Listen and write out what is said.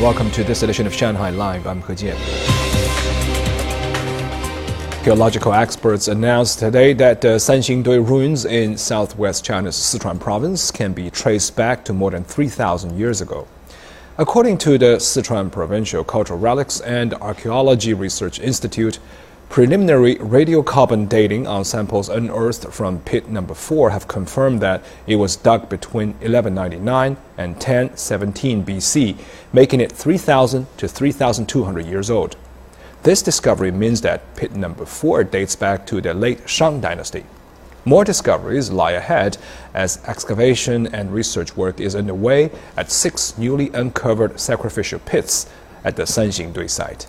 Welcome to this edition of Shanghai Live. I'm He Jian. Archaeological experts announced today that the Sanxingdui ruins in southwest China's Sichuan province can be traced back to more than 3,000 years ago. According to the Sichuan Provincial Cultural Relics and Archaeology Research Institute, preliminary radiocarbon dating on samples unearthed from pit number 4 have confirmed that it was dug between 1199 and 1017 BC, making it 3000 to 3200 years old. This discovery means that pit number 4 dates back to the late Shang dynasty. More discoveries lie ahead as excavation and research work is underway at six newly uncovered sacrificial pits at the Sanxingdui site.